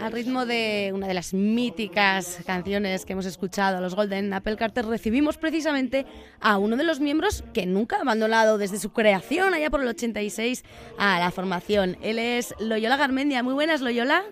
Al ritmo de una de las míticas canciones que hemos escuchado, los Golden Apple Carter, recibimos precisamente a uno de los miembros que nunca ha abandonado desde su creación, allá por el 86, a la formación. Él es Loyola Garmendia. Muy buenas, Loyola.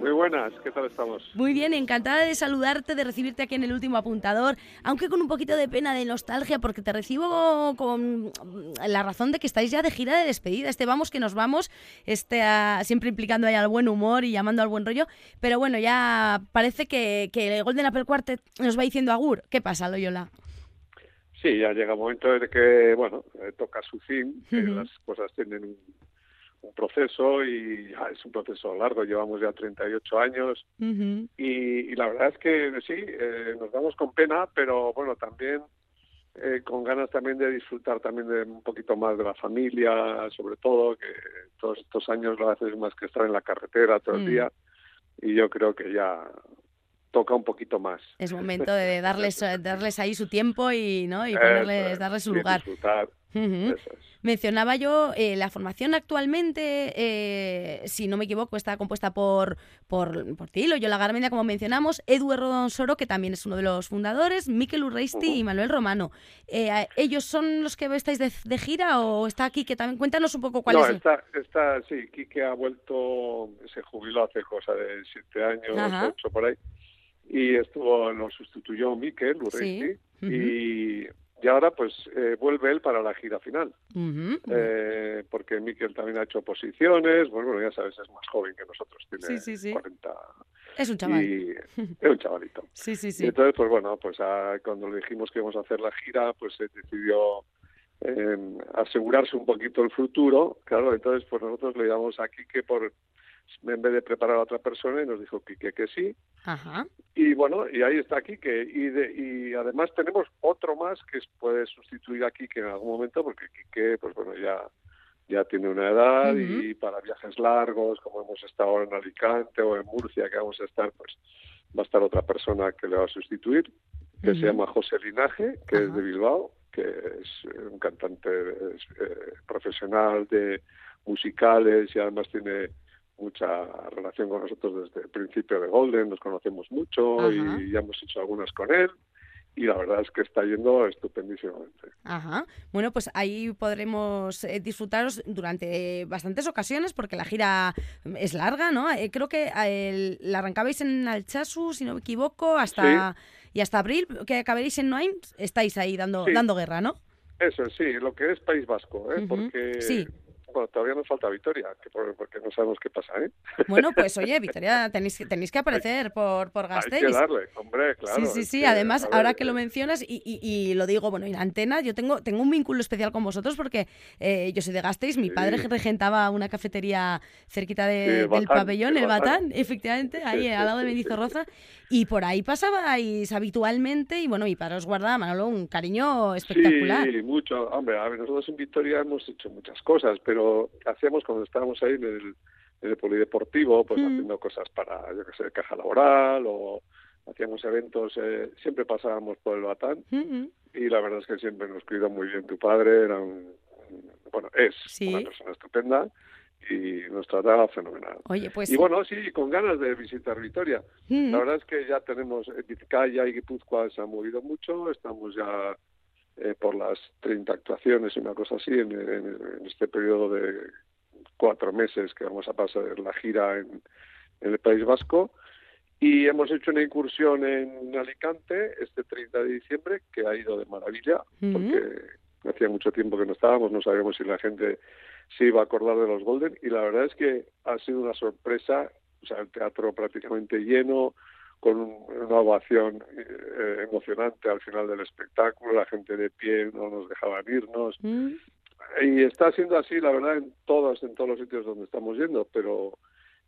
Muy buenas, ¿qué tal estamos? Muy bien, encantada de saludarte, de recibirte aquí en el último apuntador, aunque con un poquito de pena, de nostalgia, porque te recibo con la razón de que estáis ya de gira de despedida. Este vamos que nos vamos, este, siempre implicando ahí al buen humor y llamando al buen rollo, pero bueno, ya parece que, que el Golden Apple Quartet nos va diciendo agur. ¿Qué pasa, Loyola? Sí, ya llega el momento de que, bueno, eh, toca su fin, que las cosas tienen un un proceso y es un proceso largo, llevamos ya 38 años y, la verdad es que sí, eh, nos damos con pena, pero bueno, también eh, con ganas también de disfrutar también de un poquito más de la familia, sobre todo, que todos estos años lo haces más que estar en la carretera todo el mm. día y yo creo que ya toca un poquito más. Es momento de darles darles ahí su tiempo y no y ponerles, darles su lugar. Disfrutar. Mencionaba yo eh, la formación actualmente, eh, si no me equivoco, está compuesta por, por, por ti, Loyola Garmendia, como mencionamos, Eduardo Soro, que también es uno de los fundadores, Miquel Urreisti y Manuel Romano. Eh, ¿Ellos son los que estáis de, gira o está aquí que también? Cuéntanos un poco cuál no, es. Está, está, sí, Quique ha vuelto, se jubiló hace cosa de siete años, ocho por ahí, y estuvo, lo sustituyó Miquel Urreisti, y y ahora pues eh, vuelve él para la gira final, eh, porque Miquel también ha hecho posiciones, bueno, ya sabes, es más joven que nosotros, tiene sí, sí, 40... Es un chaval. es un chavalito. sí, sí, sí. entonces, pues bueno, pues ah, cuando le dijimos que íbamos a hacer la gira, pues se decidió eh, asegurarse un poquito el futuro, claro, entonces pues nosotros le llamamos a que por en vez de preparar a otra persona y nos dijo Quique que sí. Y bueno, y ahí está Quique. Y, de, y además tenemos otro más que puede sustituir a Quique en algún momento, porque Quique, pues bueno, ya, ya tiene una edad y para viajes largos, como hemos estado ahora en Alicante o en Murcia, que vamos a estar, pues va a estar otra persona que le va a sustituir, que se llama José Linaje, que es de Bilbao, que es un cantante eh, profesional de musicales y además tiene mucha relación con nosotros desde el principio de Golden, nos conocemos mucho y ya hemos hecho algunas con él y la verdad es que está yendo estupendísimamente. Ajá. Bueno, pues ahí podremos eh, disfrutaros durante bastantes ocasiones porque la gira es larga, ¿no? Eh, creo que eh, la arrancabais en Alchazu, si no me equivoco, hasta y hasta abril, que acabaréis en Noain, estáis ahí dando dando guerra, ¿no? Eso, sí, lo que es País Vasco, ¿eh? porque sí bueno, todavía nos falta Victoria, que porque no sabemos qué pasa, ¿eh? Bueno, pues oye, Victoria, tenéis, tenéis que aparecer por, por Gasteiz. Hay que darle, hombre, claro. Sí, sí, sí. Además, ahora que lo mencionas, y, y, lo digo, bueno, en Antena, yo tengo, tengo un vínculo especial con vosotros porque eh, yo soy de Gasteiz, mi padre regentaba una cafetería cerquita de, del pabellón, el Batán, efectivamente, ahí al lado de Menizorroza, y por ahí pasabais habitualmente, y bueno, mi padre os guardaba, Manolo, un cariño espectacular. Sí, mucho. Hombre, a ver, nosotros en Victoria hemos hecho muchas cosas, pero hacíamos cuando estábamos ahí en el, polideportivo, pues mm. haciendo cosas para, yo que sé, caja laboral o hacíamos eventos, eh, siempre pasábamos por el Batán y la verdad es que siempre nos cuidó muy bien tu padre, era un, bueno, es una persona estupenda y nos trataba fenomenal. Oye, pues... Y bueno, sí, con ganas de visitar Vitoria. La verdad es que ya tenemos, Vizcaya y Guipúzcoa se han movido mucho, estamos ya eh, por las 30 actuaciones, y una cosa así, en, este periodo de cuatro meses que vamos a pasar la gira en, el País Vasco. Y hemos hecho una incursión en Alicante este 30 de diciembre, que ha ido de maravilla, porque hacía mucho tiempo que no estábamos, no sabíamos si la gente se iba a acordar de los Golden, y la verdad es que ha sido una sorpresa, o sea, el teatro prácticamente lleno, con una ovación eh, emocionante al final del espectáculo, la gente de pie no nos dejaban irnos. Mm. Y está siendo así, la verdad, en todos, en todos los sitios donde estamos yendo, pero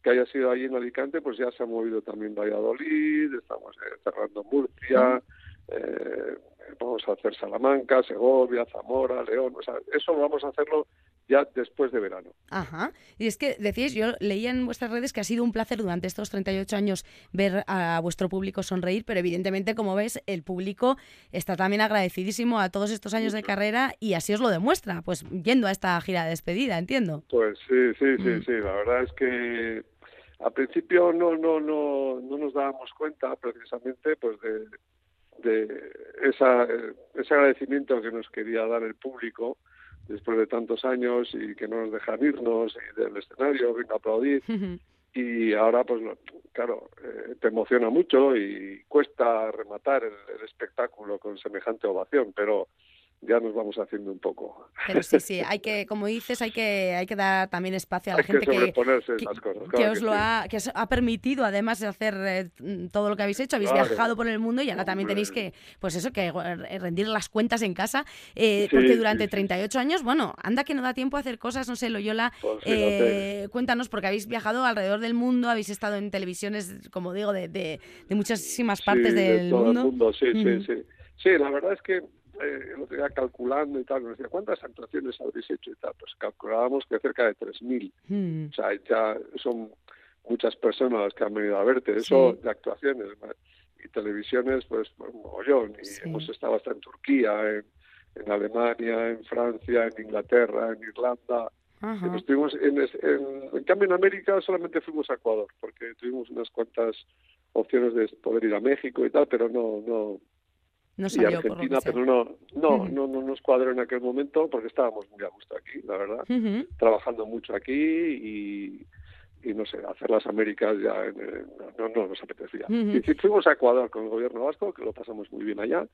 que haya sido allí en Alicante, pues ya se ha movido también Valladolid, estamos eh, cerrando Murcia, mm. eh, vamos a hacer Salamanca, Segovia, Zamora, León, o sea, eso vamos a hacerlo ya después de verano. Ajá. Y es que decís, yo leía en vuestras redes que ha sido un placer durante estos 38 años ver a vuestro público sonreír, pero evidentemente, como ves, el público está también agradecidísimo a todos estos años de carrera y así os lo demuestra, pues yendo a esta gira de despedida, entiendo. Pues sí, sí, sí, Mm. sí, la verdad es que al principio no no no no nos dábamos cuenta precisamente pues de, de esa, ese agradecimiento que nos quería dar el público después de tantos años y que no nos dejan irnos y del escenario, venga a aplaudir. Y ahora, pues claro, eh, te emociona mucho y cuesta rematar el, el espectáculo con semejante ovación, pero ya nos vamos haciendo un poco. Pero sí, sí, hay que, como dices, hay que, hay que dar también espacio a la Hay gente que, que, os lo sí. ha, que os ha permitido además de hacer eh, todo lo que habéis hecho. Habéis Claro. viajado por el mundo y ahora también tenéis que, pues eso, que eh, rendir las cuentas en casa, eh, Sí, porque durante sí. 38 años, bueno, anda que no da tiempo a hacer cosas, no sé, Loyola, Pues eh, cuéntanos, porque habéis viajado alrededor del mundo, habéis estado en televisiones, como digo, de, de, de muchísimas partes del de todo mundo. el mundo, sí, sí, sí. Sí, la verdad es que eh, el otro día calculando y tal, nos decía, ¿cuántas actuaciones habréis hecho y tal? Pues calculábamos que cerca de 3.000. Mm. O sea, ya son muchas personas las que han venido a verte. Eso de actuaciones y televisiones, pues, pues mogollón. Y Sí. hemos estado hasta en Turquía, en, en Alemania, en Francia, en Inglaterra, en Irlanda. Ajá. Estuvimos en, en, en cambio en América solamente fuimos a Ecuador porque tuvimos unas cuantas opciones de poder ir a México y tal pero no no No y salió lo Argentina pero no no, no no nos cuadró en aquel momento porque estábamos muy a gusto aquí la verdad. Trabajando mucho aquí y y no sé hacer las Américas ya en- no no nos apetecía. Y sí, fuimos a Ecuador con el gobierno vasco que lo pasamos muy bien allá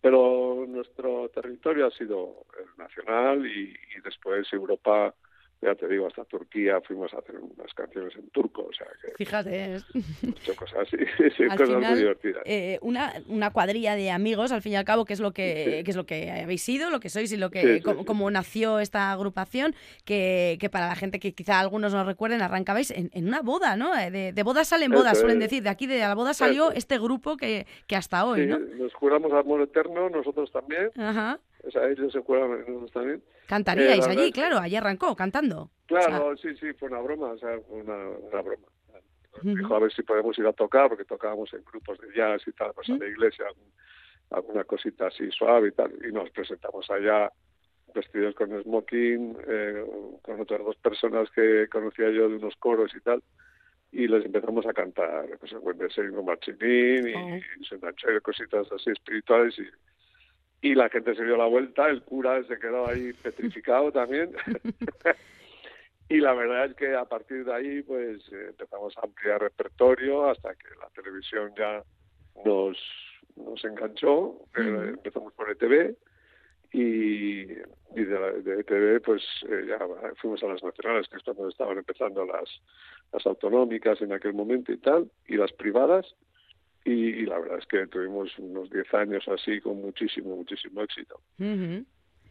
pero nuestro territorio ha sido el nacional y, y después Europa, ya te digo, hasta Turquía fuimos a hacer unas canciones en turco, o sea que Fíjate, muchas cosas así, cosas final, muy divertidas. eh, una, una cuadrilla de amigos, al fin y al cabo, que es lo que, Sí. que es lo que habéis sido, lo que sois y lo que Sí, sí, cómo, sí. cómo nació esta agrupación, que, que para la gente que quizá algunos no recuerden, arrancabais en, en una boda, ¿no? Eh, De, de bodas salen bodas, suelen decir. De aquí de la boda salió Eso este grupo que, que hasta hoy, ¿no? nos juramos amor eterno, nosotros también, Ajá. O sea, ellos se también. Cantaríais Eh, allí, claro, allí arrancó, cantando. Claro, sí, sí, fue una broma, o sea, fue una, una broma. Nos Ujú. Dijo a ver si podemos ir a tocar, porque tocábamos en grupos de jazz y tal, pues a la iglesia, algún- alguna cosita así suave y tal, y nos presentamos allá vestidos con smoking, eh, con otras dos personas que conocía yo de unos coros y tal, y les empezamos a cantar, pues, When the Saints Go Marching In, y, Oh. y cositas así espirituales, y, y la gente se dio la vuelta, el cura se quedó ahí petrificado también. y la verdad es que a partir de ahí pues eh, empezamos a ampliar repertorio hasta que la televisión ya nos, nos enganchó. Eh, empezamos por ETV y, y de, la- de ETV pues eh, ya fuimos a las nacionales, que es cuando estaban empezando las, las autonómicas en aquel momento y tal, y las privadas. Y, y la verdad es que tuvimos unos 10 años así con muchísimo, muchísimo éxito.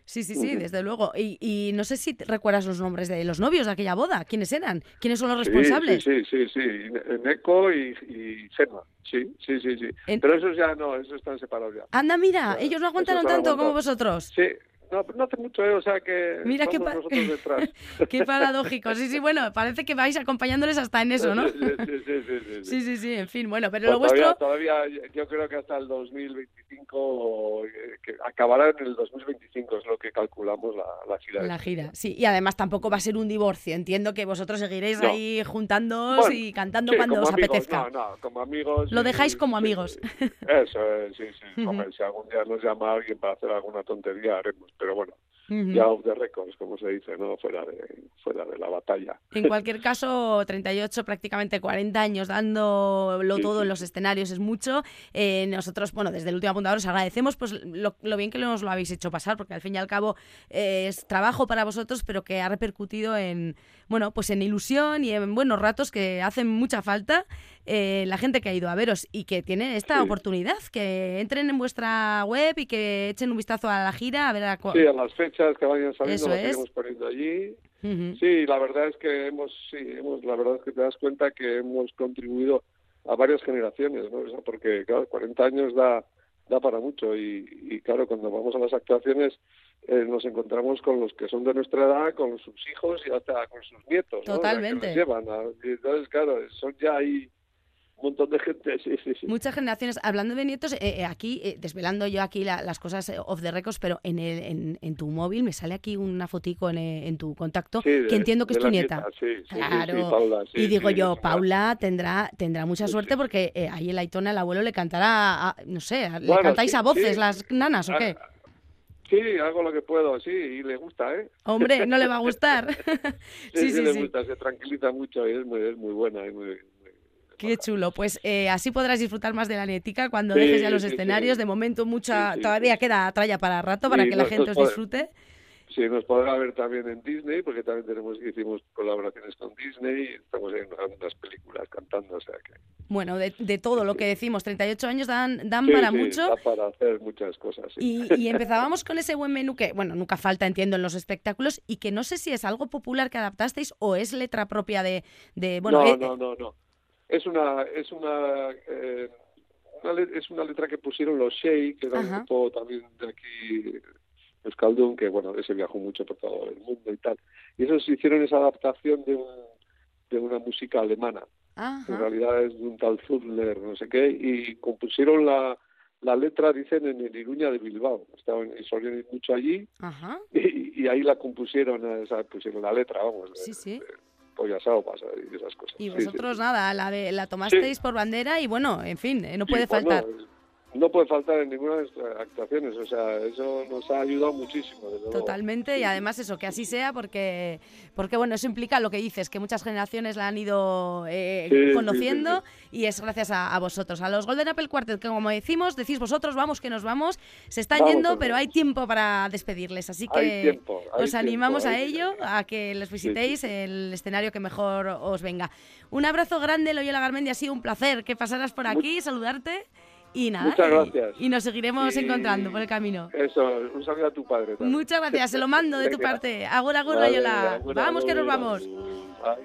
Sí, sí, sí, desde luego. Y, y no sé si te recuerdas los nombres de los novios de aquella boda. ¿Quiénes eran? ¿Quiénes son los responsables? Sí, sí, sí, sí. Neco y, y Sema. Sí, sí, sí, sí. En- Pero esos ya no, esos están separados ya. Anda, mira, Ya, ellos no aguantaron tanto como vosotros. Sí, no, no hace mucho, eh, o sea que Mira qué, nosotros detrás. qué paradójico. Sí, sí, bueno, parece que vais acompañándoles hasta en eso, ¿no? Sí, sí, sí, sí, sí, sí. Sí, sí, sí, en fin, bueno, pero Pues lo vuestro... todavía, todavía, yo creo que hasta el 2025, eh, que acabará en el 2025, es lo que calculamos la, la gira. La gira, sí. Y además tampoco va a ser un divorcio. Entiendo que vosotros seguiréis No. ahí juntándoos Bueno, y cantando Sí, cuando os amigos, apetezca. No, no, como amigos. Lo dejáis como amigos. Eso es, sí, sí. Si algún día nos llama alguien para hacer alguna tontería, haremos. Pero bueno, ya off the records, como se dice, ¿no? Fuera de, fuera de la batalla. En cualquier caso, 38, prácticamente 40 años dándolo Sí, todo sí, en los escenarios es mucho. Eh, nosotros, bueno, desde el último apuntador os agradecemos pues lo, lo bien que nos lo habéis hecho pasar, porque al fin y al cabo eh, es trabajo para vosotros, pero que ha repercutido en, bueno, pues en ilusión y en buenos ratos que hacen mucha falta eh, la gente que ha ido a veros y que tiene esta Sí. oportunidad, que entren en vuestra web y que echen un vistazo a la gira, a ver a cu- Sí, a las fechas que vayan saliendo las iremos poniendo allí. Sí, la verdad es que hemos, sí, hemos, la verdad es que te das cuenta que hemos contribuido a varias generaciones, ¿no? Porque, claro, 40 años da, da para mucho y, y claro, cuando vamos a las actuaciones eh, nos encontramos con los que son de nuestra edad, con sus hijos y hasta con sus nietos. ¿no? Totalmente. Que llevan a- entonces, claro, son ya ahí montón de gente, sí, sí, sí. Muchas generaciones. Hablando de nietos, eh, eh, aquí, eh, desvelando yo aquí la- las cosas eh, off the records, pero en, el, en, en tu móvil me sale aquí una fotico en, en tu contacto de- que entiendo que es tu nieta. Claro. Paula, y digo yo, Paula tendrá tendrá mucha suerte porque ahí el Aitona, el abuelo, le cantará, a- no sé, le Bueno, cantáis a voces las nanas o qué. Ah, Sí, hago lo que puedo, sí, y le gusta, ¿eh? Hombre, no le va a gustar. Sí, sí, sí, le gusta, se tranquiliza mucho y es muy, es muy buena. muy, muy- Qué chulo. Pues eh, así podrás disfrutar más de la netica cuando Sí, dejes ya los sí, sí. escenarios. De momento mucha, Sí, sí, todavía sí. queda tralla para rato para Sí, que la gente os disfrute. Sí, nos podrá ver también en Disney, porque también tenemos hicimos colaboraciones con Disney y estamos en unas películas cantando, o sea que... Bueno, de, de todo lo que decimos, 38 años dan, dan Sí, para sí, mucho. da para hacer muchas cosas, sí. Y, y empezábamos con ese buen menú que, bueno, nunca falta, entiendo, en los espectáculos y que no sé si es algo popular que adaptasteis o es letra propia de, de bueno, no, eh, no, no, no. Es una, es una, eh, una es una letra que pusieron los Shea, que era un grupo también de aquí, Euskaldun, que bueno, ese viajó mucho por todo el mundo y tal. Y esos hicieron esa adaptación de un, de una música alemana. En ajá, realidad es de un tal Zurler, no sé qué, y compusieron la, la letra, dicen, en el Iruña de Bilbao. Estaban y solían ir mucho allí ajá, y, y ahí la compusieron, o sea, pusieron la letra, vamos. sí, de- sí. de pollo asado pasa y esas cosas. Y Sí, sí. vosotros nada, la, la tomasteis por bandera y bueno, en fin, eh, no puede bueno, faltar. No puede faltar en ninguna de nuestras actuaciones, o sea, eso nos ha ayudado muchísimo. Desde luego. Totalmente, y además eso, que así sea, porque, porque bueno, eso implica lo que dices, que muchas generaciones la han ido eh, Sí, sí, conociendo y es gracias a, a vosotros. A los Golden Apple Quartet, que como decimos, decís vosotros, vamos que nos vamos, se están Vamos yendo, pero hay tiempo para despedirles, así Hay que tiempo, hay os animamos tiempo, a ello, a que les visitéis el escenario que mejor os venga. Un abrazo grande, Loyola Garmendi, ha sido un placer que pasaras por aquí, saludarte. Y nada, Muchas gracias. y, nos seguiremos Y- encontrando por el camino. Eso, un saludo a tu padre también. Muchas gracias, se lo mando de tu parte. Agur, agur, Vale, agur, Vamos que nos agur, vamos. agur.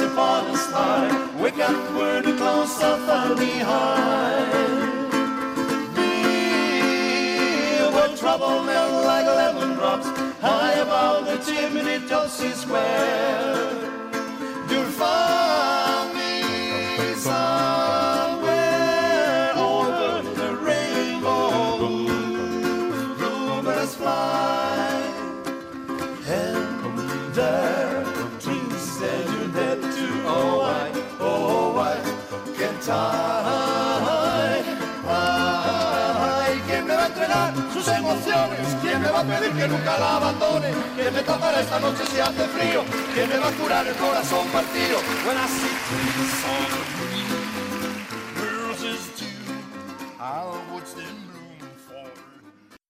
Upon wake up where the clouds are far behind. What melt like lemon drops high above the chimney tops is where you'll find me somewhere over the rainbow. Bluebirds fly, and there dreams that you're dead to. Oh, why, oh, why can't I? ¿Quién me va a pedir que nunca la abandone? ¿Quién me tapará esta noche si hace frío? ¿Quién me va a curar el corazón partido? When I.